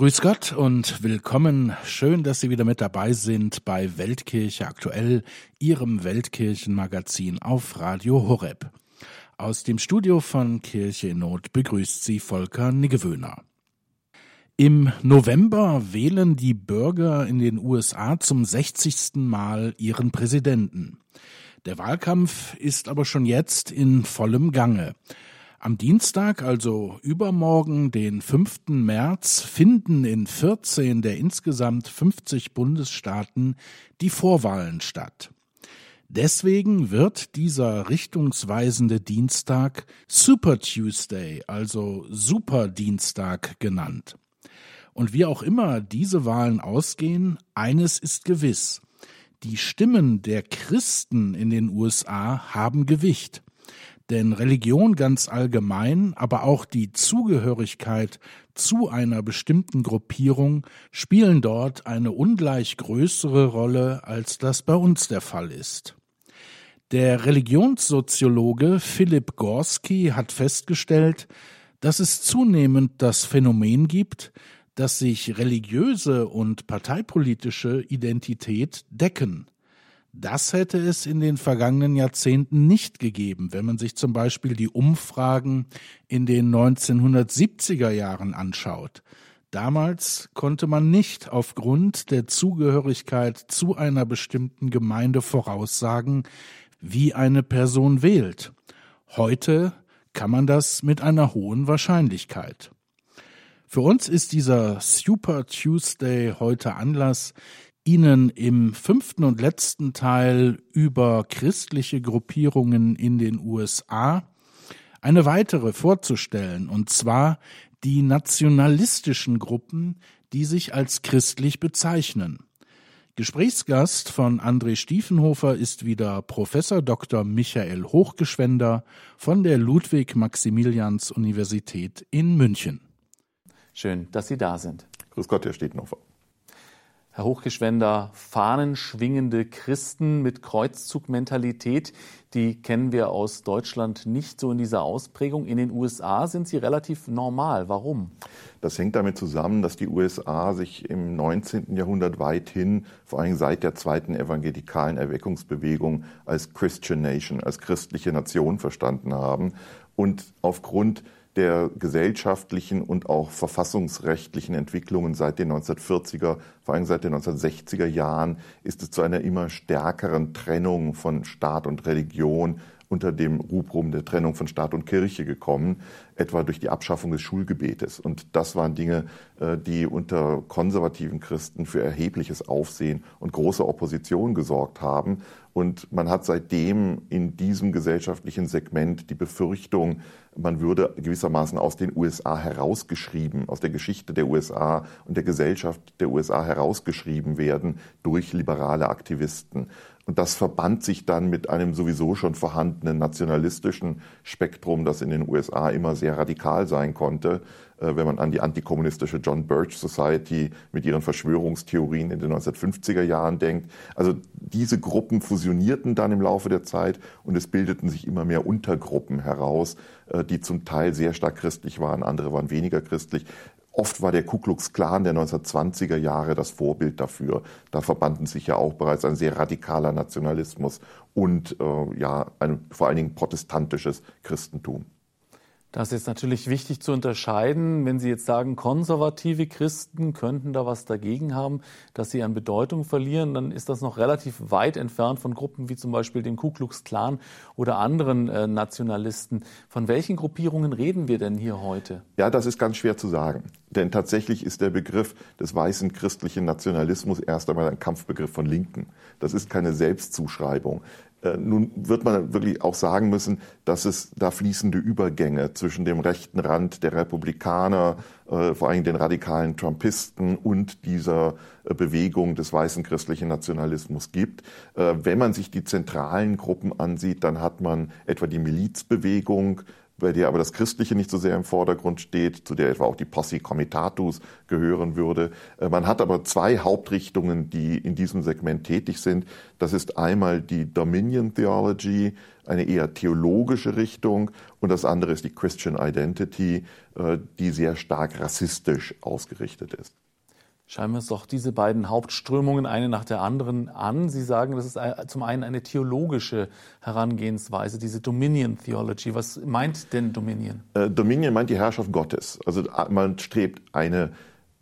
Grüß Gott und willkommen. Schön, dass Sie wieder mit dabei sind bei Weltkirche aktuell, Ihrem Weltkirchenmagazin auf Radio Horeb. Aus dem Studio von Kirche in Not begrüßt Sie Volker Niggewöhner. Im November wählen die Bürger in den USA zum 60. Mal ihren Präsidenten. Der Wahlkampf ist aber schon jetzt in vollem Gange. Am Dienstag, also übermorgen, den 5. März, finden in 14 der insgesamt 50 Bundesstaaten die Vorwahlen statt. Deswegen wird dieser richtungsweisende Dienstag Super Tuesday, also Superdienstag genannt. Und wie auch immer diese Wahlen ausgehen, eines ist gewiss. Die Stimmen der Christen in den USA haben Gewicht. Denn Religion ganz allgemein, aber auch die Zugehörigkeit zu einer bestimmten Gruppierung spielen dort eine ungleich größere Rolle, als das bei uns der Fall ist. Der Religionssoziologe Philipp Gorski hat festgestellt, dass es zunehmend das Phänomen gibt, dass sich religiöse und parteipolitische Identität decken. Das hätte es in den vergangenen Jahrzehnten nicht gegeben, wenn man sich zum Beispiel die Umfragen in den 1970er Jahren anschaut. Damals konnte man nicht aufgrund der Zugehörigkeit zu einer bestimmten Gemeinde voraussagen, wie eine Person wählt. Heute kann man das mit einer hohen Wahrscheinlichkeit. Für uns ist dieser Super Tuesday heute Anlass, Ihnen im fünften und letzten Teil über christliche Gruppierungen in den USA eine weitere vorzustellen, und zwar die nationalistischen Gruppen, die sich als christlich bezeichnen. Gesprächsgast von André Stiefenhofer ist wieder Professor Dr. Michael Hochgeschwender von der Ludwig-Maximilians-Universität in München. Schön, dass Sie da sind. Grüß Gott, Herr Stiefenhofer. Herr Hochgeschwender, fahnenschwingende Christen mit Kreuzzugmentalität, die kennen wir aus Deutschland nicht so in dieser Ausprägung. In den USA sind sie relativ normal. Warum? Das hängt damit zusammen, dass die USA sich im 19. Jahrhundert weithin, vor allem seit der zweiten evangelikalen Erweckungsbewegung, als Christian Nation, als christliche Nation verstanden haben und aufgrund der gesellschaftlichen und auch verfassungsrechtlichen Entwicklungen seit den 1940er, vor allem seit den 1960er Jahren, ist es zu einer immer stärkeren Trennung von Staat und Religion unter dem Rubrum der Trennung von Staat und Kirche gekommen, etwa durch die Abschaffung des Schulgebetes. Und das waren Dinge, äh, die unter konservativen Christen für erhebliches Aufsehen und große Opposition gesorgt haben. Und man hat seitdem in diesem gesellschaftlichen Segment die Befürchtung, man würde gewissermaßen aus den USA herausgeschrieben, aus der Geschichte der USA und der Gesellschaft der USA herausgeschrieben werden durch liberale Aktivisten. Und das verband sich dann mit einem sowieso schon vorhandenen nationalistischen Spektrum, das in den USA immer sehr radikal sein konnte. Äh, wenn man an die antikommunistische John Birch Society mit ihren Verschwörungstheorien in den 1950er Jahren denkt. Also diese Gruppen fusionierten dann im Laufe der Zeit und es bildeten sich immer mehr Untergruppen heraus, äh, die zum Teil sehr stark christlich waren, andere waren weniger christlich. Oft war der Ku Klux Klan der 1920er Jahre das Vorbild dafür. Da verbanden sich ja auch bereits ein sehr radikaler Nationalismus und äh, ja, ein vor allen Dingen protestantisches Christentum. Das ist natürlich wichtig zu unterscheiden. Wenn Sie jetzt sagen, konservative Christen könnten da was dagegen haben, dass sie an Bedeutung verlieren, dann ist das noch relativ weit entfernt von Gruppen wie zum Beispiel dem Ku Klux Klan oder anderen äh, Nationalisten. Von welchen Gruppierungen reden wir denn hier heute? Ja, das ist ganz schwer zu sagen. Denn tatsächlich ist der Begriff des weißen christlichen Nationalismus erst einmal ein Kampfbegriff von Linken. Das ist keine Selbstzuschreibung. Äh, nun wird man wirklich auch sagen müssen, dass es da fließende Übergänge zwischen dem rechten Rand der Republikaner, äh, vor allem den radikalen Trumpisten und dieser äh, Bewegung des weißen christlichen Nationalismus gibt. Wenn man sich die zentralen Gruppen ansieht, dann hat man etwa die Milizbewegung, bei der aber das Christliche nicht so sehr im Vordergrund steht, zu der etwa auch die Posse Comitatus gehören würde. Äh, man hat aber zwei Hauptrichtungen, die in diesem Segment tätig sind. Das ist einmal die Dominion Theology, eine eher theologische Richtung, und das andere ist die Christian Identity, äh, die sehr stark rassistisch ausgerichtet ist. Schauen wir uns doch diese beiden Hauptströmungen eine nach der anderen an. Sie sagen, das ist zum einen eine theologische Herangehensweise, diese Dominion Theology. Was meint denn Dominion? Äh, Dominion meint die Herrschaft Gottes. Also man strebt eine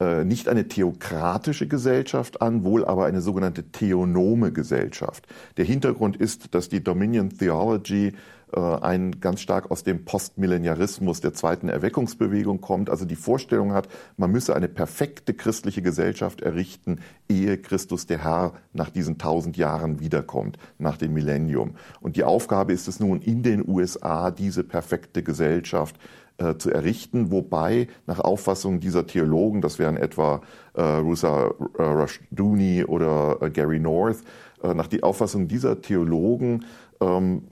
äh, nicht eine theokratische Gesellschaft an, wohl aber eine sogenannte theonome Gesellschaft. Der Hintergrund ist, dass die Dominion Theology ein ganz stark aus dem Postmillenarismus der zweiten Erweckungsbewegung kommt, also die Vorstellung hat, man müsse eine perfekte christliche Gesellschaft errichten, ehe Christus der Herr nach diesen tausend Jahren wiederkommt, nach dem Millennium. Und die Aufgabe ist es nun, in den USA diese perfekte Gesellschaft äh, zu errichten, wobei nach Auffassung dieser Theologen, das wären etwa äh, Rusa äh, Rushduni oder äh, Gary North, äh, nach die Auffassung dieser Theologen ähm,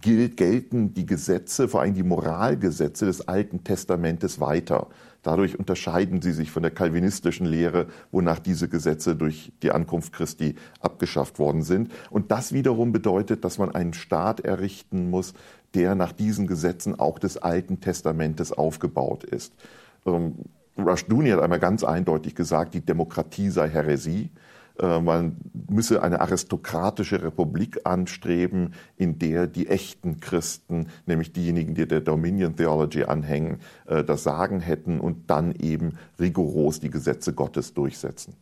gilt, gelten die Gesetze, vor allem die Moralgesetze des Alten Testamentes weiter. Dadurch unterscheiden sie sich von der kalvinistischen Lehre, wonach diese Gesetze durch die Ankunft Christi abgeschafft worden sind. Und das wiederum bedeutet, dass man einen Staat errichten muss, der nach diesen Gesetzen auch des Alten Testamentes aufgebaut ist. Ähm, Rushduni hat einmal ganz eindeutig gesagt, die Demokratie sei Häresie. Äh, man müsse eine aristokratische Republik anstreben, in der die echten Christen, nämlich diejenigen, die der Dominion Theology anhängen, äh, das Sagen hätten und dann eben rigoros die Gesetze Gottes durchsetzen.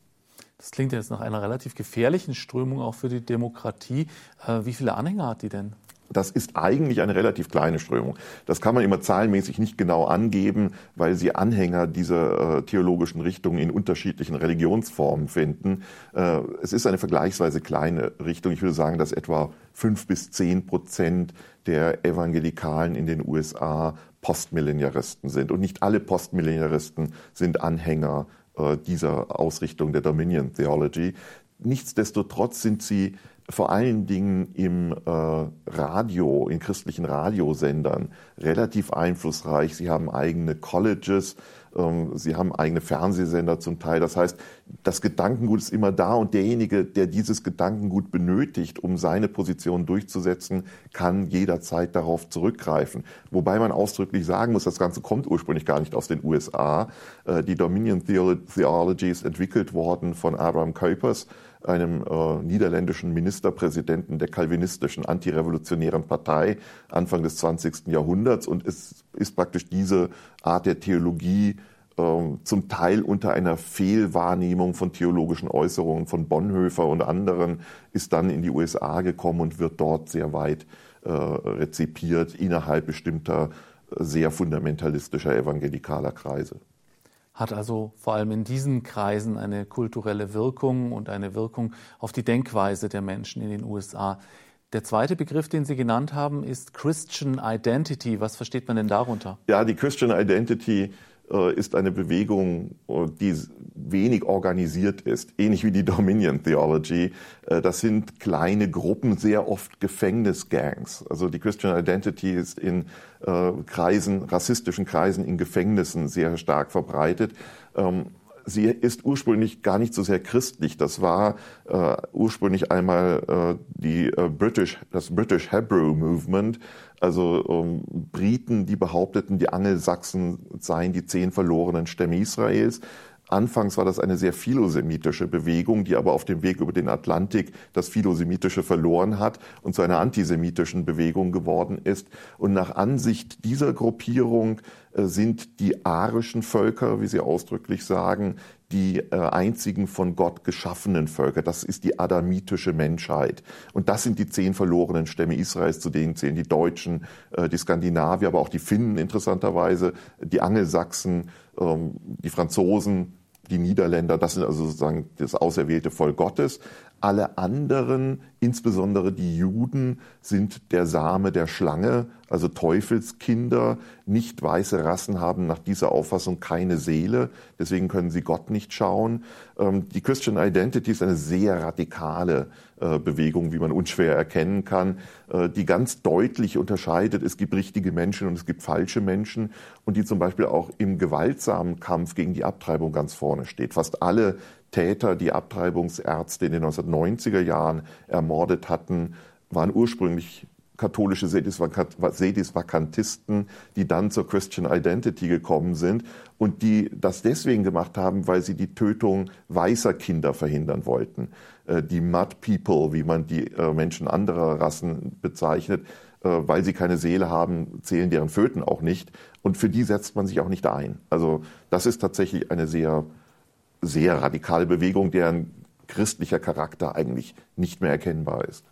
Das klingt jetzt nach einer relativ gefährlichen Strömung auch für die Demokratie. Äh, wie viele Anhänger hat die denn? Das ist eigentlich eine relativ kleine Strömung. Das kann man immer zahlenmäßig nicht genau angeben, weil sie Anhänger dieser äh, theologischen Richtungen in unterschiedlichen Religionsformen finden. Äh, es ist eine vergleichsweise kleine Richtung. Ich würde sagen, dass etwa fünf bis zehn Prozent der Evangelikalen in den USA Postmillennialisten sind. Und nicht alle Postmillennialisten sind Anhänger äh, dieser Ausrichtung der Dominion Theology. Nichtsdestotrotz sind sie vor allen Dingen im äh, Radio, in christlichen Radiosendern relativ einflussreich. Sie haben eigene Colleges, ähm, sie haben eigene Fernsehsender zum Teil. Das heißt, das Gedankengut ist immer da und derjenige, der dieses Gedankengut benötigt, um seine Position durchzusetzen, kann jederzeit darauf zurückgreifen. Wobei man ausdrücklich sagen muss, das Ganze kommt ursprünglich gar nicht aus den USA. Äh, die Dominion Theology ist entwickelt worden von Abraham Kuipers, einem äh, niederländischen Ministerpräsidenten der kalvinistischen antirevolutionären Partei Anfang des 20. Jahrhunderts. Und es ist praktisch diese Art der Theologie äh, zum Teil unter einer Fehlwahrnehmung von theologischen Äußerungen von Bonhoeffer und anderen, ist dann in die USA gekommen und wird dort sehr weit äh, rezipiert innerhalb bestimmter sehr fundamentalistischer evangelikaler Kreise hat also vor allem in diesen Kreisen eine kulturelle Wirkung und eine Wirkung auf die Denkweise der Menschen in den USA. Der zweite Begriff, den Sie genannt haben, ist Christian Identity. Was versteht man denn darunter? Ja, die Christian Identity ist eine Bewegung, äh, die wenig organisiert ist, ähnlich wie die Dominion Theology. Äh, das sind kleine Gruppen, sehr oft Gefängnisgangs. Also die Christian Identity ist in Kreisen, rassistischen Kreisen in Gefängnissen sehr stark verbreitet. Sie ist ursprünglich gar nicht so sehr christlich. Das war äh, ursprünglich einmal äh, die äh, British, das British Hebrew Movement, also ähm, Briten, die behaupteten, die Angelsachsen seien die zehn verlorenen Stämme Israels. Anfangs war das eine sehr philosemitische Bewegung, die aber auf dem Weg über den Atlantik das Philosemitische verloren hat und zu einer antisemitischen Bewegung geworden ist. Und nach Ansicht dieser Gruppierung sind die arischen Völker, wie sie ausdrücklich sagen, die äh, einzigen von Gott geschaffenen Völker. Das ist die adamitische Menschheit. Und das sind die zehn verlorenen Stämme Israels, zu denen zählen die Deutschen, äh, die Skandinavier, aber auch die Finnen interessanterweise, die Angelsachsen, ähm, die Franzosen, die Niederländer, das sind also sozusagen das auserwählte Volk Gottes. Alle anderen, insbesondere die Juden, sind der Same der Schlange, also Teufelskinder. Nicht weiße Rassen haben nach dieser Auffassung keine Seele, deswegen können sie Gott nicht schauen. Ähm, die Christian Identity ist eine sehr radikale äh, Bewegung, wie man unschwer erkennen kann, äh, die ganz deutlich unterscheidet, es gibt richtige Menschen und es gibt falsche Menschen und die zum Beispiel auch im gewaltsamen Kampf gegen die Abtreibung ganz vorne steht. Fast alle Täter, die Abtreibungsärzte in den 1990er Jahren ermordet hatten, waren ursprünglich katholische Sedisvakantisten, die dann zur Christian Identity gekommen sind und die das deswegen gemacht haben, weil sie die Tötung weißer Kinder verhindern wollten. Äh, die Mud People, wie man die äh, Menschen anderer Rassen bezeichnet, äh, weil sie keine Seele haben, zählen deren Föten auch nicht. Und für die setzt man sich auch nicht ein. Also das ist tatsächlich eine sehr sehr radikale Bewegung, deren christlicher Charakter eigentlich nicht mehr erkennbar ist.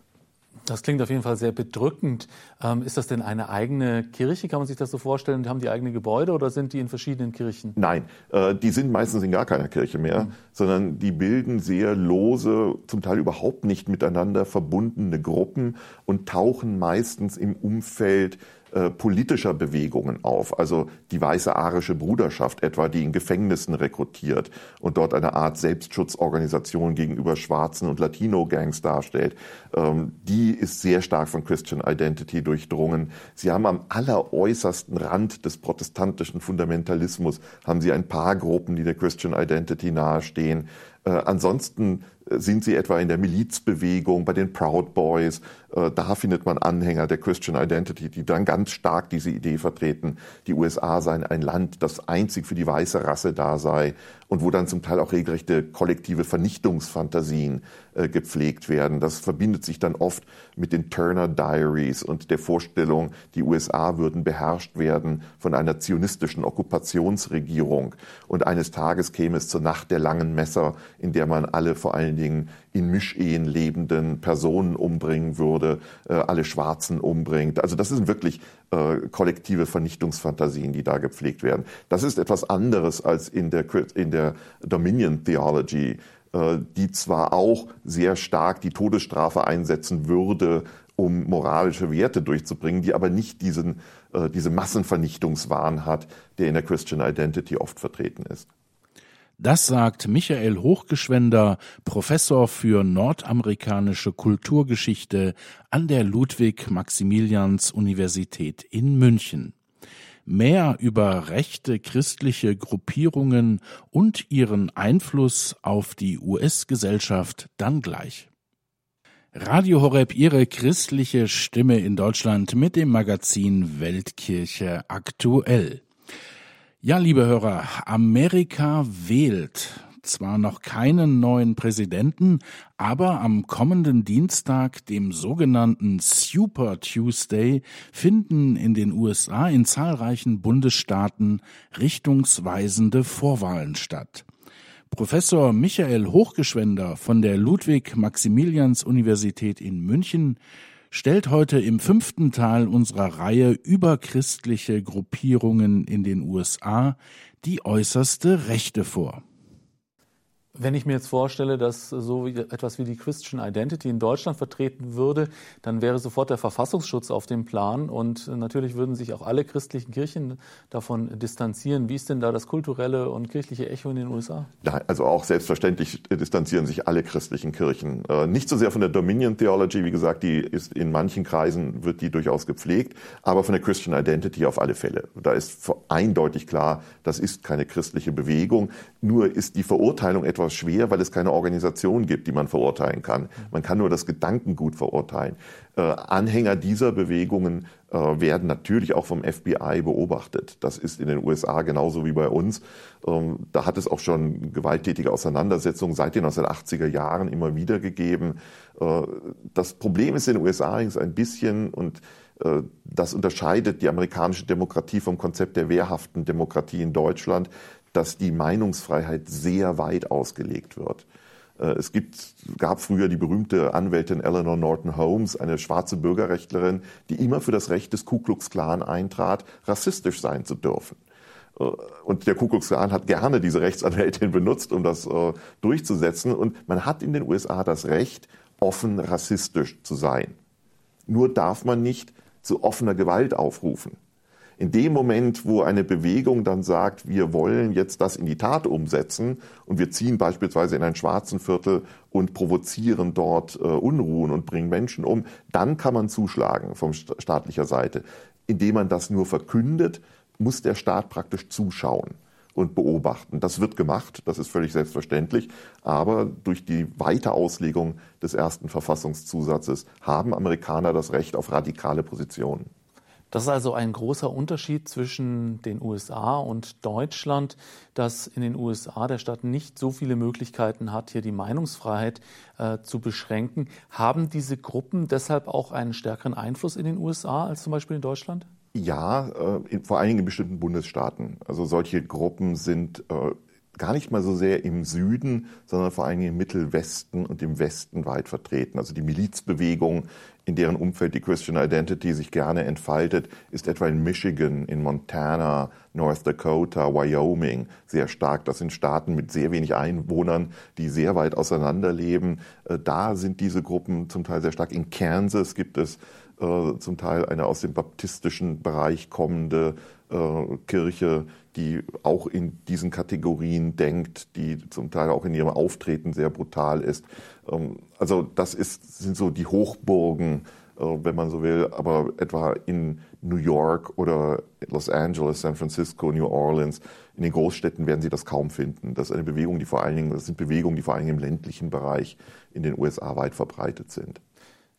Das klingt auf jeden Fall sehr bedrückend. Ähm, ist das denn eine eigene Kirche? Kann man sich das so vorstellen? Die haben die eigene Gebäude oder sind die in verschiedenen Kirchen? Nein, äh, die sind meistens in gar keiner Kirche mehr, mhm. sondern die bilden sehr lose, zum Teil überhaupt nicht miteinander verbundene Gruppen und tauchen meistens im Umfeld äh, politischer Bewegungen auf. Also die Weiße Arische Bruderschaft etwa, die in Gefängnissen rekrutiert und dort eine Art Selbstschutzorganisation gegenüber Schwarzen und Latino-Gangs darstellt. Ähm, die ist sehr stark von Christian Identity durchdrungen. Sie haben am alleräußersten Rand des protestantischen Fundamentalismus, haben sie ein paar Gruppen, die der Christian Identity nahestehen. Äh, ansonsten sind sie etwa in der Milizbewegung, bei den Proud Boys. Äh, da findet man Anhänger der Christian Identity, die dann ganz stark diese Idee vertreten, die USA seien ein Land, das einzig für die weiße Rasse da sei und wo dann zum Teil auch regelrechte kollektive Vernichtungsfantasien äh, gepflegt werden. Das verbindet sich dann oft mit den Turner Diaries und der Vorstellung, die USA würden beherrscht werden von einer zionistischen Okkupationsregierung und eines Tages käme es zur Nacht der langen Messer, in der man alle vor allen Dingen in Mischehen lebenden Personen umbringen würde, äh, alle Schwarzen umbringt. Also das sind wirklich äh, kollektive Vernichtungsfantasien, die da gepflegt werden. Das ist etwas anderes als in der, in der Dominion Theology, äh, die zwar auch sehr stark die Todesstrafe einsetzen würde, um moralische Werte durchzubringen, die aber nicht diesen, äh, diese Massenvernichtungswahn hat, der in der Christian Identity oft vertreten ist. Das sagt Michael Hochgeschwender, Professor für nordamerikanische Kulturgeschichte an der Ludwig-Maximilians-Universität in München. Mehr über rechte christliche Gruppierungen und ihren Einfluss auf die US-Gesellschaft dann gleich. Radio Horeb, Ihre christliche Stimme in Deutschland mit dem Magazin Weltkirche aktuell. Ja, liebe Hörer, Amerika wählt zwar noch keinen neuen Präsidenten, aber am kommenden Dienstag, dem sogenannten Super Tuesday, finden in den USA in zahlreichen Bundesstaaten richtungsweisende Vorwahlen statt. Professor Michael Hochgeschwender von der Ludwig-Maximilians-Universität in München stellt heute im fünften Teil unserer Reihe über christliche Gruppierungen in den USA die äußerste Rechte vor. Wenn ich mir jetzt vorstelle, dass so etwas wie die Christian Identity in Deutschland vertreten würde, dann wäre sofort der Verfassungsschutz auf dem Plan und natürlich würden sich auch alle christlichen Kirchen davon distanzieren. Wie ist denn da das kulturelle und kirchliche Echo in den USA? Ja, also auch selbstverständlich distanzieren sich alle christlichen Kirchen. Äh, nicht so sehr von der Dominion Theology, wie gesagt, die ist in manchen Kreisen wird die durchaus gepflegt, aber von der Christian Identity auf alle Fälle. Da ist eindeutig klar, das ist keine christliche Bewegung. Nur ist die Verurteilung etwas etwas schwer, weil es keine Organisation gibt, die man verurteilen kann. Man kann nur das Gedankengut verurteilen. Äh, Anhänger dieser Bewegungen äh, werden natürlich auch vom FBI beobachtet. Das ist in den USA genauso wie bei uns. Ähm, da hat es auch schon gewalttätige Auseinandersetzungen seit den 1980er Jahren immer wieder gegeben. Äh, das Problem ist in den USA ein bisschen und äh, das unterscheidet die amerikanische Demokratie vom Konzept der wehrhaften Demokratie in Deutschland dass die Meinungsfreiheit sehr weit ausgelegt wird. Äh, es gibt, gab früher die berühmte Anwältin Eleanor Norton Holmes, eine schwarze Bürgerrechtlerin, die immer für das Recht des Ku Klux Klan eintrat, rassistisch sein zu dürfen. Äh, und der Ku Klux Klan hat gerne diese Rechtsanwältin benutzt, um das äh, durchzusetzen. Und man hat in den USA das Recht, offen rassistisch zu sein. Nur darf man nicht zu offener Gewalt aufrufen. In dem Moment, wo eine Bewegung dann sagt, wir wollen jetzt das in die Tat umsetzen und wir ziehen beispielsweise in ein schwarzen Viertel und provozieren dort äh, Unruhen und bringen Menschen um, dann kann man zuschlagen von staatlicher Seite. Indem man das nur verkündet, muss der Staat praktisch zuschauen und beobachten. Das wird gemacht, das ist völlig selbstverständlich, aber durch die weite Auslegung des ersten Verfassungszusatzes haben Amerikaner das Recht auf radikale Positionen. Das ist also ein großer Unterschied zwischen den USA und Deutschland, dass in den USA der Staat nicht so viele Möglichkeiten hat, hier die Meinungsfreiheit äh, zu beschränken. Haben diese Gruppen deshalb auch einen stärkeren Einfluss in den USA als zum Beispiel in Deutschland? Ja, äh, in, vor allen Dingen in bestimmten Bundesstaaten. Also solche Gruppen sind äh, gar nicht mal so sehr im Süden, sondern vor Dingen im Mittelwesten und im Westen weit vertreten. Also die Milizbewegung, in deren Umfeld die Christian Identity sich gerne entfaltet, ist etwa in Michigan, in Montana, North Dakota, Wyoming sehr stark. Das sind Staaten mit sehr wenig Einwohnern, die sehr weit auseinanderleben. Äh, da sind diese Gruppen zum Teil sehr stark. In Kansas gibt es äh, zum Teil eine aus dem baptistischen Bereich kommende äh, Kirche, die auch in diesen Kategorien denkt, die zum Teil auch in ihrem Auftreten sehr brutal ist. Ähm, also das ist, sind so die Hochburgen, äh, wenn man so will, aber etwa in New York oder Los Angeles, San Francisco, New Orleans, in den Großstädten werden Sie das kaum finden. Das ist eine Bewegung, die vor allen Dingen, das sind Bewegungen, die vor allen Dingen im ländlichen Bereich in den USA weit verbreitet sind.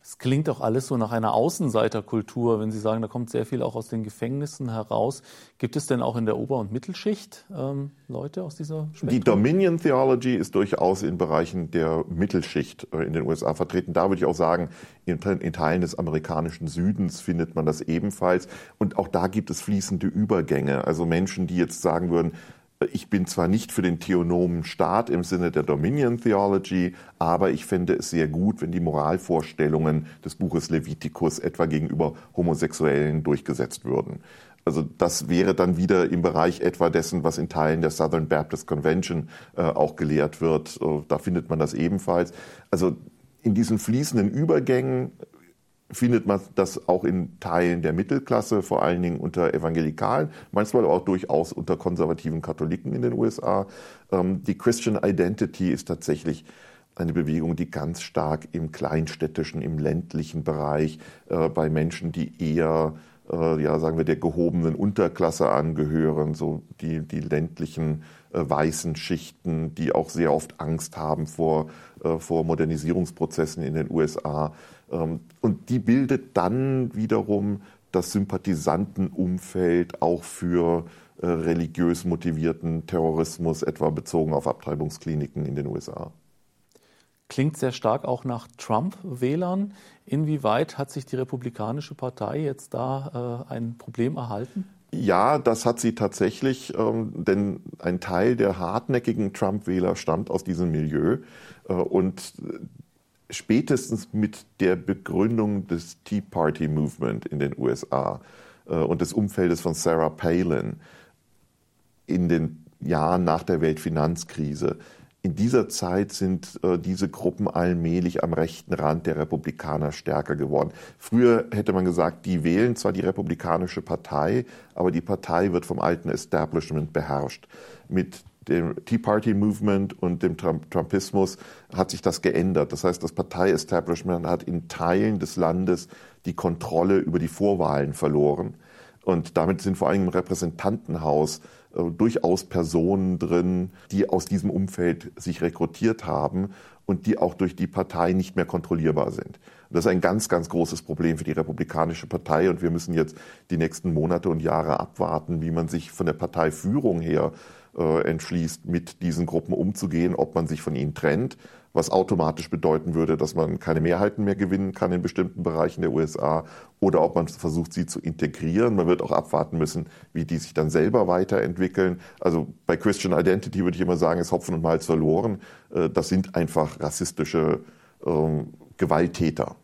Es klingt auch alles so nach einer Außenseiterkultur, wenn Sie sagen, da kommt sehr viel auch aus den Gefängnissen heraus. Gibt es denn auch in der Ober- und Mittelschicht ähm, Leute aus dieser Spektrum? Die Dominion Theology ist durchaus in Bereichen der Mittelschicht äh, in den USA vertreten. Da würde ich auch sagen, in, in Teilen des amerikanischen Südens findet man das ebenfalls. Und auch da gibt es fließende Übergänge. Also Menschen, die jetzt sagen würden, ich bin zwar nicht für den theonomen Staat im Sinne der Dominion Theology, aber ich fände es sehr gut, wenn die Moralvorstellungen des Buches Leviticus etwa gegenüber Homosexuellen durchgesetzt würden. Also das wäre dann wieder im Bereich etwa dessen, was in Teilen der Southern Baptist Convention äh, auch gelehrt wird. Äh, da findet man das ebenfalls. Also in diesen fließenden Übergängen findet man das auch in Teilen der Mittelklasse, vor allen Dingen unter Evangelikalen, manchmal auch durchaus unter konservativen Katholiken in den USA. Ähm, die Christian Identity ist tatsächlich eine Bewegung, die ganz stark im kleinstädtischen, im ländlichen Bereich äh, bei Menschen, die eher äh, ja, sagen wir, der gehobenen Unterklasse angehören, so die, die ländlichen äh, weißen Schichten, die auch sehr oft Angst haben vor, äh, vor Modernisierungsprozessen in den USA. Ähm, und die bildet dann wiederum das Sympathisantenumfeld auch für äh, religiös motivierten Terrorismus, etwa bezogen auf Abtreibungskliniken in den USA. Klingt sehr stark auch nach Trump-Wählern. Inwieweit hat sich die Republikanische Partei jetzt da äh, ein Problem erhalten? Ja, das hat sie tatsächlich, ähm, denn ein Teil der hartnäckigen Trump-Wähler stammt aus diesem Milieu. Äh, und spätestens mit der Begründung des Tea Party Movement in den USA äh, und des Umfeldes von Sarah Palin in den Jahren nach der Weltfinanzkrise in dieser Zeit sind äh, diese Gruppen allmählich am rechten Rand der Republikaner stärker geworden. Früher hätte man gesagt, die wählen zwar die Republikanische Partei, aber die Partei wird vom alten Establishment beherrscht. Mit dem Tea Party Movement und dem Trump Trumpismus hat sich das geändert. Das heißt, das Partei-Establishment hat in Teilen des Landes die Kontrolle über die Vorwahlen verloren. Und damit sind vor allem im Repräsentantenhaus äh, durchaus Personen drin, die aus diesem Umfeld sich rekrutiert haben und die auch durch die Partei nicht mehr kontrollierbar sind. Das ist ein ganz, ganz großes Problem für die Republikanische Partei und wir müssen jetzt die nächsten Monate und Jahre abwarten, wie man sich von der Parteiführung her äh, entschließt, mit diesen Gruppen umzugehen, ob man sich von ihnen trennt was automatisch bedeuten würde, dass man keine Mehrheiten mehr gewinnen kann in bestimmten Bereichen der USA oder ob man versucht, sie zu integrieren. Man wird auch abwarten müssen, wie die sich dann selber weiterentwickeln. Also bei Christian Identity würde ich immer sagen, ist Hopfen und Malz verloren. Äh, das sind einfach rassistische ähm, Gewalttäter.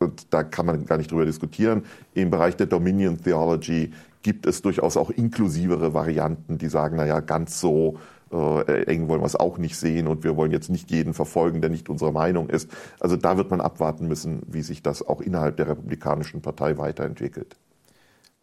Und da kann man gar nicht drüber diskutieren. Im Bereich der Dominion Theology gibt es durchaus auch inklusivere Varianten, die sagen, naja, ganz so äh, eng wollen wir es auch nicht sehen und wir wollen jetzt nicht jeden verfolgen, der nicht unserer Meinung ist. Also da wird man abwarten müssen, wie sich das auch innerhalb der Republikanischen Partei weiterentwickelt.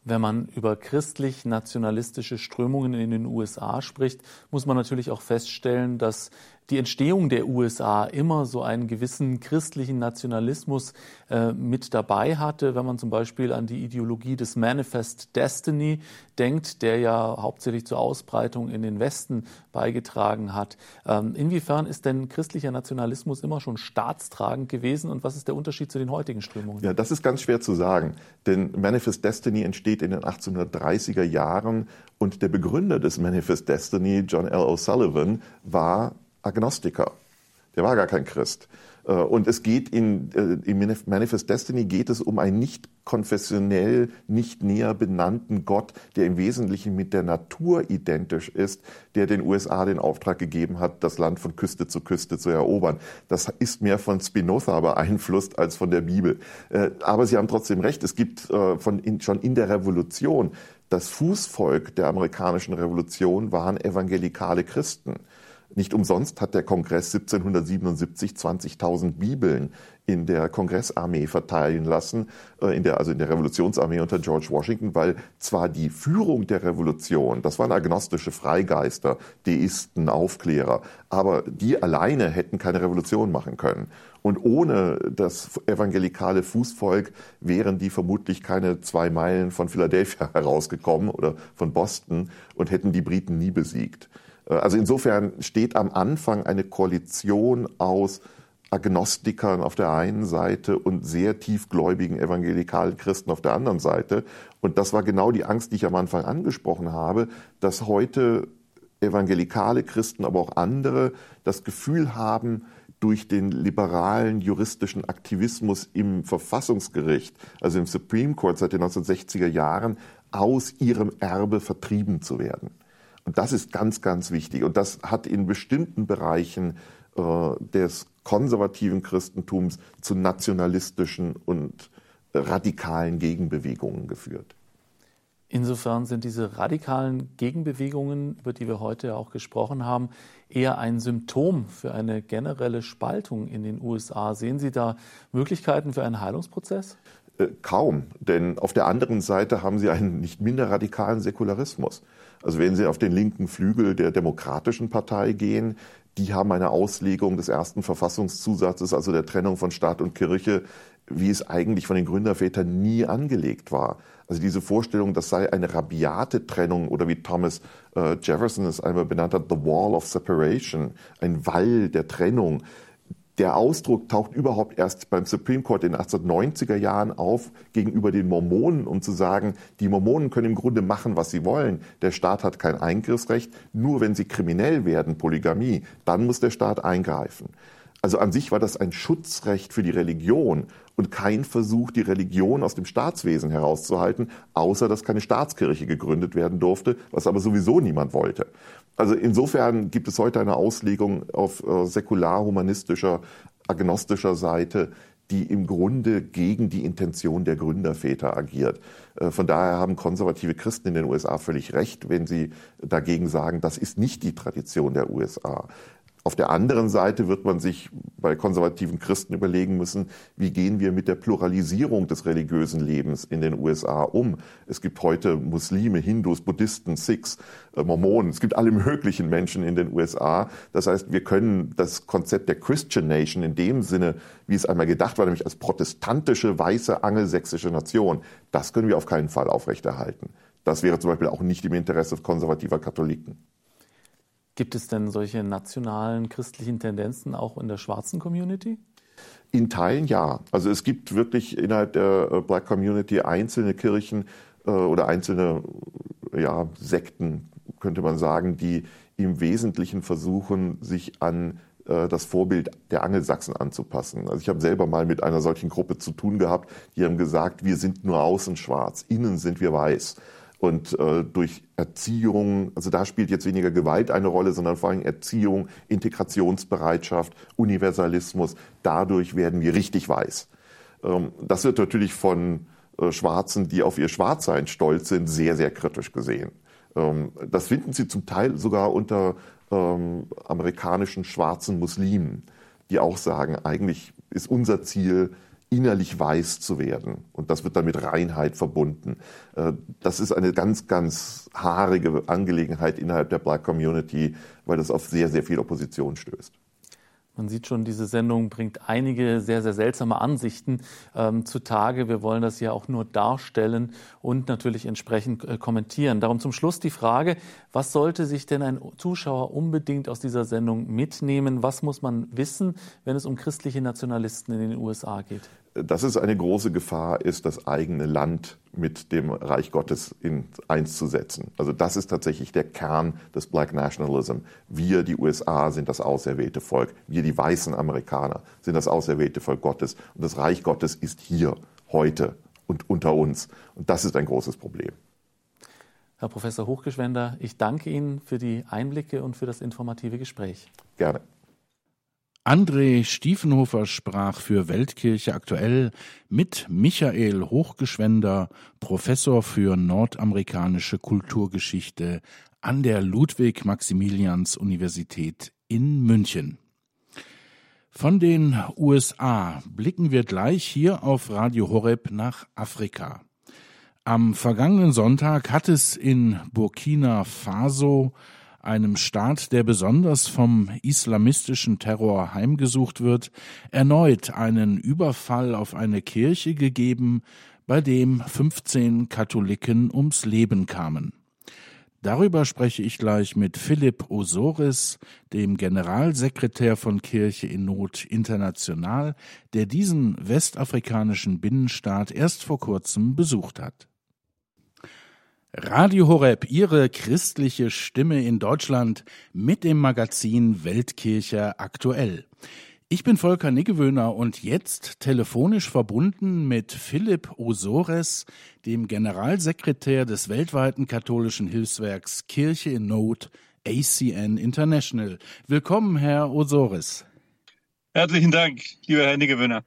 Wenn man über christlich-nationalistische Strömungen in den USA spricht, muss man natürlich auch feststellen, dass die Entstehung der USA immer so einen gewissen christlichen Nationalismus äh, mit dabei hatte. Wenn man zum Beispiel an die Ideologie des Manifest Destiny denkt, der ja hauptsächlich zur Ausbreitung in den Westen beigetragen hat. Ähm, inwiefern ist denn christlicher Nationalismus immer schon staatstragend gewesen und was ist der Unterschied zu den heutigen Strömungen? Ja, das ist ganz schwer zu sagen, denn Manifest Destiny entsteht in den 1830er Jahren und der Begründer des Manifest Destiny, John L. O'Sullivan, war Agnostiker. Der war gar kein Christ. Äh, und es geht in, äh, im Manifest Destiny geht es um einen nicht konfessionell, nicht näher benannten Gott, der im Wesentlichen mit der Natur identisch ist, der den USA den Auftrag gegeben hat, das Land von Küste zu Küste zu erobern. Das ist mehr von Spinoza beeinflusst als von der Bibel. Äh, aber Sie haben trotzdem recht, es gibt von in, schon in der Revolution das Fußvolk der amerikanischen Revolution waren evangelikale Christen. Nicht umsonst hat der Kongress 1777 20.000 Bibeln in der Kongressarmee verteilen lassen, äh, in der, also in der Revolutionsarmee unter George Washington, weil zwar die Führung der Revolution, das waren agnostische Freigeister, Deisten, Aufklärer, aber die alleine hätten keine Revolution machen können. Und ohne das evangelikale Fußvolk wären die vermutlich keine zwei Meilen von Philadelphia herausgekommen oder von Boston und hätten die Briten nie besiegt. Äh, also insofern steht am Anfang eine Koalition aus Agnostikern auf der einen Seite und sehr tiefgläubigen evangelikalen Christen auf der anderen Seite. Und das war genau die Angst, die ich am Anfang angesprochen habe, dass heute evangelikale Christen, aber auch andere das Gefühl haben, durch den liberalen juristischen Aktivismus im Verfassungsgericht, also im Supreme Court seit den 1960er Jahren, aus ihrem Erbe vertrieben zu werden. Und das ist ganz, ganz wichtig. Und das hat in bestimmten Bereichen äh, des konservativen Christentums zu nationalistischen und radikalen Gegenbewegungen geführt. Insofern sind diese radikalen Gegenbewegungen, über die wir heute auch gesprochen haben, eher ein Symptom für eine generelle Spaltung in den USA. Sehen Sie da Möglichkeiten für einen Heilungsprozess? Äh, kaum, denn auf der anderen Seite haben Sie einen nicht minder radikalen Säkularismus. Also wenn Sie auf den linken Flügel der Demokratischen Partei gehen, die haben eine Auslegung des ersten Verfassungszusatzes, also der Trennung von Staat und Kirche, wie es eigentlich von den Gründervätern nie angelegt war. Also diese Vorstellung, das sei eine rabiate Trennung oder wie Thomas äh, Jefferson es einmal benannt hat, the wall of separation, ein Wall der Trennung der Ausdruck taucht überhaupt erst beim Supreme Court in den 1890er Jahren auf gegenüber den Mormonen, um zu sagen, die Mormonen können im Grunde machen, was sie wollen. Der Staat hat kein Eingriffsrecht. Nur wenn sie kriminell werden, Polygamie, dann muss der Staat eingreifen. Also an sich war das ein Schutzrecht für die Religion und kein Versuch, die Religion aus dem Staatswesen herauszuhalten, außer dass keine Staatskirche gegründet werden durfte, was aber sowieso niemand wollte. Also insofern gibt es heute eine Auslegung auf äh, säkular-humanistischer, agnostischer Seite, die im Grunde gegen die Intention der Gründerväter agiert. Äh, von daher haben konservative Christen in den USA völlig recht, wenn sie dagegen sagen, das ist nicht die Tradition der USA. Auf der anderen Seite wird man sich bei konservativen Christen überlegen müssen, wie gehen wir mit der Pluralisierung des religiösen Lebens in den USA um. Es gibt heute Muslime, Hindus, Buddhisten, Sikhs, äh, Mormonen, es gibt alle möglichen Menschen in den USA. Das heißt, wir können das Konzept der Christian Nation in dem Sinne, wie es einmal gedacht war, nämlich als protestantische, weiße, angelsächsische Nation, das können wir auf keinen Fall aufrechterhalten. Das wäre zum Beispiel auch nicht im Interesse konservativer Katholiken. Gibt es denn solche nationalen christlichen Tendenzen auch in der schwarzen Community? In Teilen ja. Also es gibt wirklich innerhalb der äh, Black Community einzelne Kirchen äh, oder einzelne ja, Sekten, könnte man sagen, die im Wesentlichen versuchen, sich an äh, das Vorbild der Angelsachsen anzupassen. Also ich habe selber mal mit einer solchen Gruppe zu tun gehabt, die haben gesagt, wir sind nur außen schwarz, innen sind wir weiß. Und äh, durch Erziehung, also da spielt jetzt weniger Gewalt eine Rolle, sondern vor allem Erziehung, Integrationsbereitschaft, Universalismus, dadurch werden wir richtig weiß. Ähm, das wird natürlich von äh, Schwarzen, die auf ihr Schwarzsein stolz sind, sehr, sehr kritisch gesehen. Ähm, das finden sie zum Teil sogar unter ähm, amerikanischen schwarzen Muslimen, die auch sagen, eigentlich ist unser Ziel, innerlich weiß zu werden. Und das wird dann mit Reinheit verbunden. Äh, das ist eine ganz, ganz haarige Angelegenheit innerhalb der Black Community, weil das auf sehr, sehr viel Opposition stößt. Man sieht schon, diese Sendung bringt einige sehr, sehr seltsame Ansichten ähm, zutage. Wir wollen das ja auch nur darstellen und natürlich entsprechend äh, kommentieren. Darum zum Schluss die Frage, was sollte sich denn ein Zuschauer unbedingt aus dieser Sendung mitnehmen? Was muss man wissen, wenn es um christliche Nationalisten in den USA geht? Dass es eine große Gefahr ist, das eigene Land mit dem Reich Gottes in eins zu setzen. Also das ist tatsächlich der Kern des Black Nationalism. Wir, die USA, sind das auserwählte Volk. Wir, die weißen Amerikaner, sind das auserwählte Volk Gottes. Und das Reich Gottes ist hier, heute und unter uns. Und das ist ein großes Problem. Herr Professor Hochgeschwender, ich danke Ihnen für die Einblicke und für das informative Gespräch. Gerne. André Stiefenhofer sprach für Weltkirche aktuell mit Michael Hochgeschwender, Professor für nordamerikanische Kulturgeschichte an der Ludwig-Maximilians-Universität in München. Von den USA blicken wir gleich hier auf Radio Horeb nach Afrika. Am vergangenen Sonntag hat es in Burkina Faso einem Staat, der besonders vom islamistischen Terror heimgesucht wird, erneut einen Überfall auf eine Kirche gegeben, bei dem 15 Katholiken ums Leben kamen. Darüber spreche ich gleich mit Philipp Osoris, dem Generalsekretär von Kirche in Not International, der diesen westafrikanischen Binnenstaat erst vor kurzem besucht hat. Radio Horeb, Ihre christliche Stimme in Deutschland mit dem Magazin Weltkirche aktuell. Ich bin Volker Niggewöhner und jetzt telefonisch verbunden mit Philipp Osores, dem Generalsekretär des weltweiten katholischen Hilfswerks Kirche in Not, ACN International. Willkommen, Herr Osores. Herzlichen Dank, lieber Herr Niggewöhner.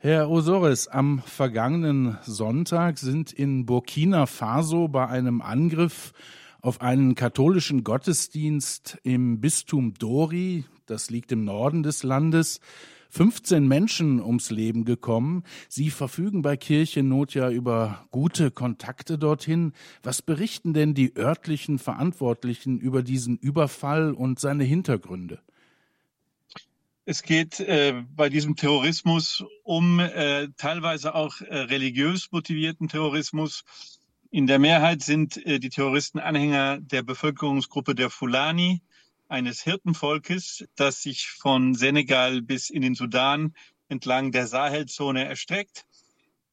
Herr Osoris, am vergangenen Sonntag sind in Burkina Faso bei einem Angriff auf einen katholischen Gottesdienst im Bistum Dori, das liegt im Norden des Landes, 15 Menschen ums Leben gekommen. Sie verfügen bei Kirchennot ja über gute Kontakte dorthin. Was berichten denn die örtlichen Verantwortlichen über diesen Überfall und seine Hintergründe? Es geht äh, bei diesem Terrorismus um äh, teilweise auch äh, religiös motivierten Terrorismus. In der Mehrheit sind äh, die Terroristen Anhänger der Bevölkerungsgruppe der Fulani, eines Hirtenvolkes, das sich von Senegal bis in den Sudan entlang der Sahelzone erstreckt.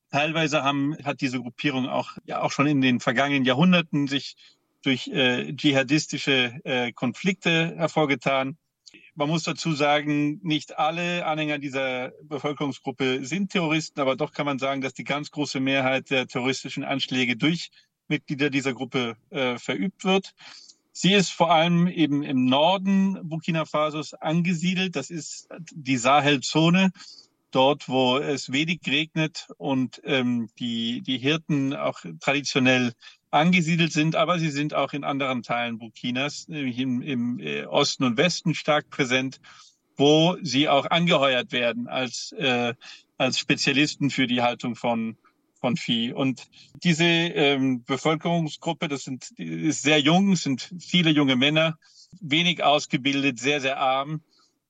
Teilweise haben, hat diese Gruppierung auch, ja, auch schon in den vergangenen Jahrhunderten sich durch äh, dschihadistische äh, Konflikte hervorgetan. Man muss dazu sagen, nicht alle Anhänger dieser Bevölkerungsgruppe sind Terroristen, aber doch kann man sagen, dass die ganz große Mehrheit der terroristischen Anschläge durch Mitglieder dieser Gruppe äh, verübt wird. Sie ist vor allem eben im Norden Burkina Fasos angesiedelt. Das ist die Sahelzone, dort, wo es wenig regnet und ähm, die, die Hirten auch traditionell angesiedelt sind, aber sie sind auch in anderen Teilen Burkinas, nämlich im, im äh, Osten und Westen stark präsent, wo sie auch angeheuert werden als, äh, als Spezialisten für die Haltung von, von Vieh. Und diese ähm, Bevölkerungsgruppe, das sind, ist sehr jung, sind viele junge Männer, wenig ausgebildet, sehr, sehr arm.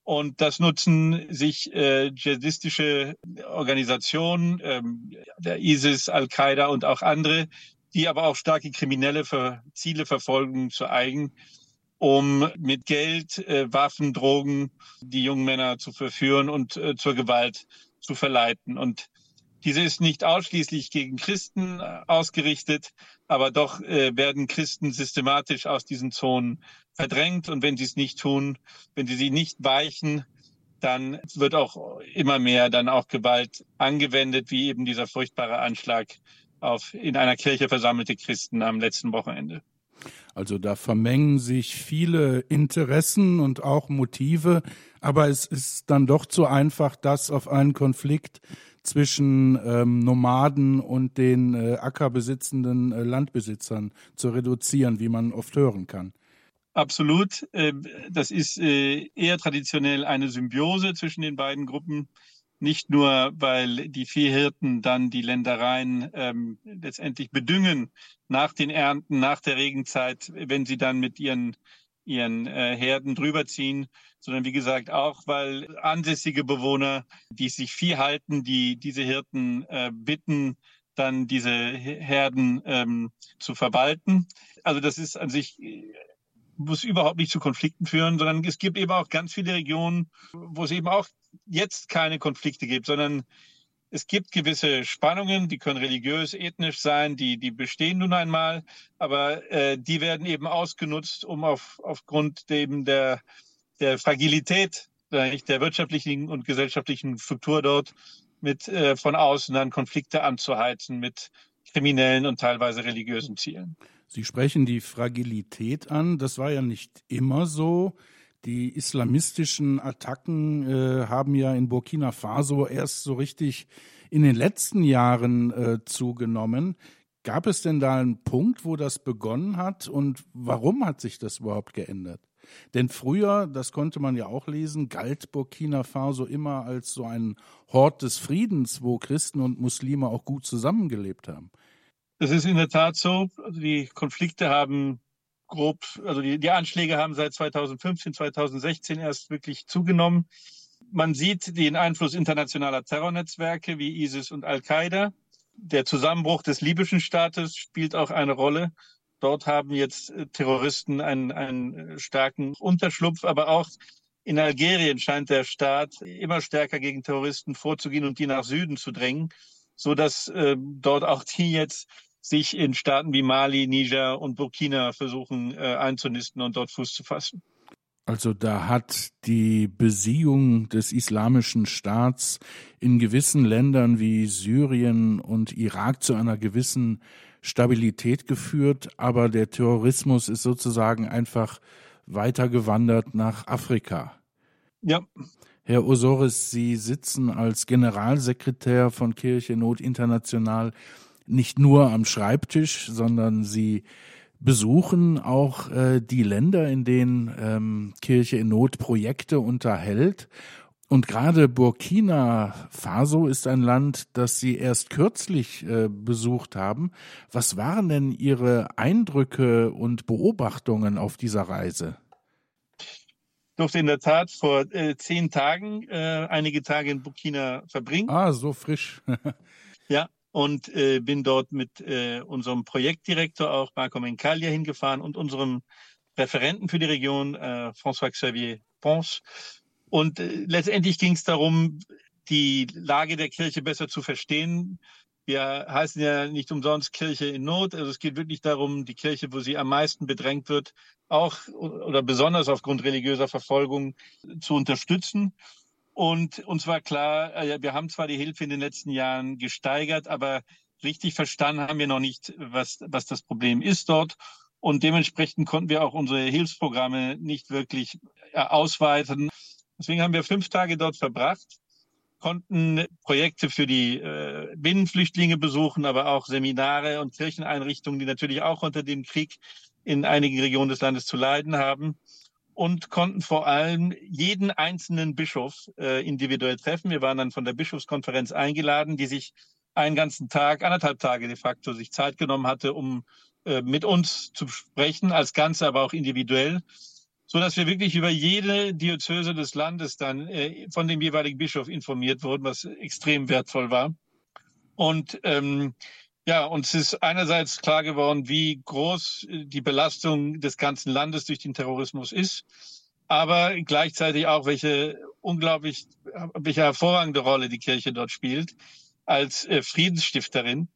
Und das nutzen sich äh, dschihadistische Organisationen, ähm, der ISIS, Al-Qaida und auch andere, die aber auch starke kriminelle Ziele verfolgen, zu eigen, um mit Geld, äh, Waffen, Drogen die jungen Männer zu verführen und äh, zur Gewalt zu verleiten. Und diese ist nicht ausschließlich gegen Christen äh, ausgerichtet, aber doch äh, werden Christen systematisch aus diesen Zonen verdrängt. Und wenn sie es nicht tun, wenn sie sie nicht weichen, dann wird auch immer mehr dann auch Gewalt angewendet, wie eben dieser furchtbare Anschlag auf in einer Kirche versammelte Christen am letzten Wochenende. Also da vermengen sich viele Interessen und auch Motive, aber es ist dann doch zu einfach, das auf einen Konflikt zwischen ähm, Nomaden und den äh, ackerbesitzenden äh, Landbesitzern zu reduzieren, wie man oft hören kann. Absolut. Ähm, das ist äh, eher traditionell eine Symbiose zwischen den beiden Gruppen. Nicht nur, weil die Viehhirten dann die Ländereien ähm, letztendlich bedüngen nach den Ernten, nach der Regenzeit, wenn sie dann mit ihren, ihren äh, Herden drüberziehen, sondern wie gesagt auch, weil ansässige Bewohner, die sich Vieh halten, die diese Hirten äh, bitten, dann diese Herden ähm, zu verwalten. Also das ist an sich muss überhaupt nicht zu Konflikten führen, sondern es gibt eben auch ganz viele Regionen, wo es eben auch jetzt keine Konflikte gibt, sondern es gibt gewisse Spannungen, die können religiös, ethnisch sein, die, die bestehen nun einmal, aber äh, die werden eben ausgenutzt, um auf, aufgrund eben der, der Fragilität äh, der wirtschaftlichen und gesellschaftlichen Struktur dort mit äh, von außen dann Konflikte anzuheizen mit kriminellen und teilweise religiösen Zielen. Sie sprechen die Fragilität an. Das war ja nicht immer so. Die islamistischen Attacken äh, haben ja in Burkina Faso erst so richtig in den letzten Jahren äh, zugenommen. Gab es denn da einen Punkt, wo das begonnen hat und warum hat sich das überhaupt geändert? Denn früher, das konnte man ja auch lesen, galt Burkina Faso immer als so ein Hort des Friedens, wo Christen und Muslime auch gut zusammengelebt haben. Das ist in der Tat so. Also die Konflikte haben grob, also die, die Anschläge haben seit 2015, 2016 erst wirklich zugenommen. Man sieht den Einfluss internationaler Terrornetzwerke wie ISIS und Al-Qaida. Der Zusammenbruch des libyschen Staates spielt auch eine Rolle. Dort haben jetzt äh, Terroristen einen, einen starken Unterschlupf, aber auch in Algerien scheint der Staat immer stärker gegen Terroristen vorzugehen und die nach Süden zu drängen, so dass äh, dort auch die jetzt sich in Staaten wie Mali, Niger und Burkina versuchen äh, einzunisten und dort Fuß zu fassen. Also da hat die Besiegung des islamischen Staats in gewissen Ländern wie Syrien und Irak zu einer gewissen Stabilität geführt, aber der Terrorismus ist sozusagen einfach weitergewandert nach Afrika. Ja. Herr Osoris, Sie sitzen als Generalsekretär von Kirche Not International nicht nur am Schreibtisch, sondern sie besuchen auch äh, die Länder, in denen ähm, Kirche in Not Projekte unterhält. Und gerade Burkina Faso ist ein Land, das Sie erst kürzlich äh, besucht haben. Was waren denn Ihre Eindrücke und Beobachtungen auf dieser Reise? Ich durfte in der Tat vor äh, zehn Tagen äh, einige Tage in Burkina verbringen. Ah, so frisch. ja, und äh, bin dort mit äh, unserem Projektdirektor auch Marco Mencaglia hingefahren und unserem Referenten für die Region, äh, François Xavier Pons. Und äh, letztendlich ging es darum, die Lage der Kirche besser zu verstehen. Wir heißen ja nicht umsonst Kirche in Not. Also es geht wirklich darum, die Kirche, wo sie am meisten bedrängt wird, auch oder besonders aufgrund religiöser Verfolgung zu unterstützen. Und uns war klar, äh, wir haben zwar die Hilfe in den letzten Jahren gesteigert, aber richtig verstanden haben wir noch nicht, was, was das Problem ist dort. Und dementsprechend konnten wir auch unsere Hilfsprogramme nicht wirklich äh, ausweiten. Deswegen haben wir fünf Tage dort verbracht, konnten Projekte für die äh, Binnenflüchtlinge besuchen, aber auch Seminare und Kircheneinrichtungen, die natürlich auch unter dem Krieg in einigen Regionen des Landes zu leiden haben und konnten vor allem jeden einzelnen Bischof äh, individuell treffen. Wir waren dann von der Bischofskonferenz eingeladen, die sich einen ganzen Tag, anderthalb Tage de facto sich Zeit genommen hatte, um äh, mit uns zu sprechen, als Ganze, aber auch individuell, so dass wir wirklich über jede Diözese des Landes dann äh, von dem jeweiligen Bischof informiert wurden, was extrem wertvoll war. Und ähm, ja, uns ist einerseits klar geworden, wie groß äh, die Belastung des ganzen Landes durch den Terrorismus ist, aber gleichzeitig auch, welche unglaublich, welche hervorragende Rolle die Kirche dort spielt als äh, Friedensstifterin.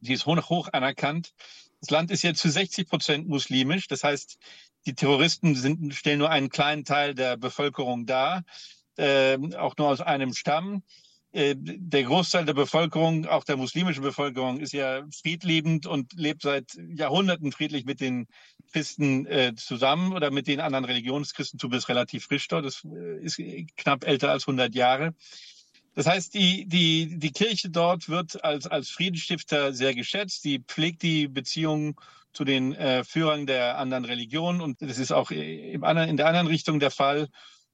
Sie ist hoch, hoch anerkannt. Das Land ist jetzt zu 60 Prozent muslimisch. Das heißt, die Terroristen sind, stellen nur einen kleinen Teil der Bevölkerung dar, äh, auch nur aus einem Stamm. Äh, der Großteil der Bevölkerung, auch der muslimischen Bevölkerung, ist ja friedliebend und lebt seit Jahrhunderten friedlich mit den Christen äh, zusammen oder mit den anderen Religionschristentum ist relativ frisch dort. Das äh, ist knapp älter als 100 Jahre. Das heißt, die, die, die Kirche dort wird als, als Friedensstifter sehr geschätzt. Sie pflegt die Beziehungen zu den äh, Führern der anderen Religionen und das ist auch im anderen, in der anderen Richtung der Fall.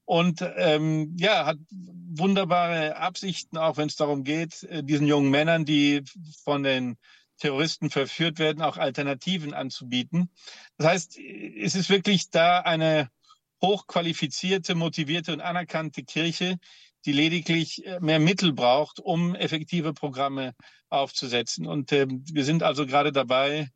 Und ähm, ja, hat wunderbare Absichten, auch wenn es darum geht, äh, diesen jungen Männern, die von den Terroristen verführt werden, auch Alternativen anzubieten. Das heißt, es ist wirklich da eine hochqualifizierte, motivierte und anerkannte Kirche, die lediglich äh, mehr Mittel braucht, um effektive Programme aufzusetzen. Und äh, wir sind also gerade dabei,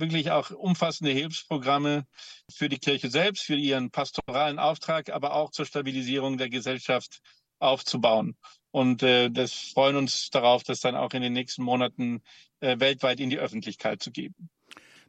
wirklich auch umfassende Hilfsprogramme für die Kirche selbst, für ihren pastoralen Auftrag, aber auch zur Stabilisierung der Gesellschaft aufzubauen. Und äh, das freuen uns darauf, das dann auch in den nächsten Monaten äh, weltweit in die Öffentlichkeit zu geben.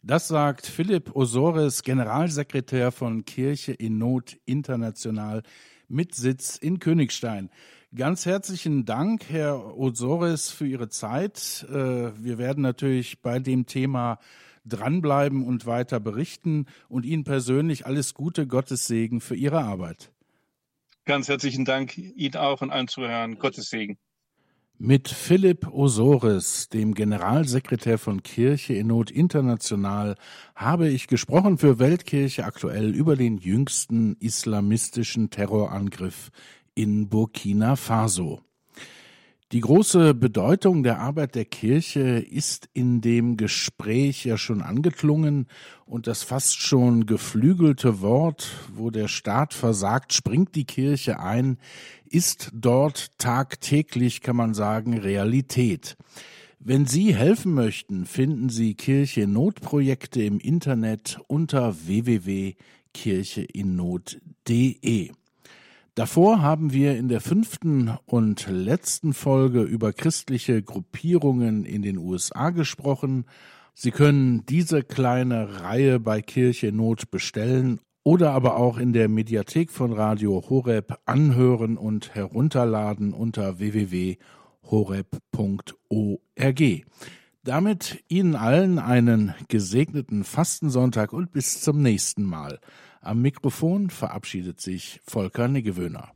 Das sagt Philipp Osores, Generalsekretär von Kirche in Not International mit Sitz in Königstein. Ganz herzlichen Dank, Herr Osores, für Ihre Zeit. Äh, wir werden natürlich bei dem Thema dranbleiben und weiter berichten und Ihnen persönlich alles Gute, Gottes Segen für Ihre Arbeit. Ganz herzlichen Dank Ihnen auch und allen Zuhörern. Gottes Segen. Mit Philipp Osores, dem Generalsekretär von Kirche in Not International, habe ich gesprochen für Weltkirche aktuell über den jüngsten islamistischen Terrorangriff in Burkina Faso. Die große Bedeutung der Arbeit der Kirche ist in dem Gespräch ja schon angeklungen und das fast schon geflügelte Wort, wo der Staat versagt, springt die Kirche ein, ist dort tagtäglich, kann man sagen, Realität. Wenn Sie helfen möchten, finden Sie Kirche Notprojekte im Internet unter www.kircheinnot.de. Davor haben wir in der fünften und letzten Folge über christliche Gruppierungen in den USA gesprochen. Sie können diese kleine Reihe bei Kirche Not bestellen oder aber auch in der Mediathek von Radio Horeb anhören und herunterladen unter www.horeb.org. Damit Ihnen allen einen gesegneten Fastensonntag und bis zum nächsten Mal. Am Mikrofon verabschiedet sich Volker Niggewöhner.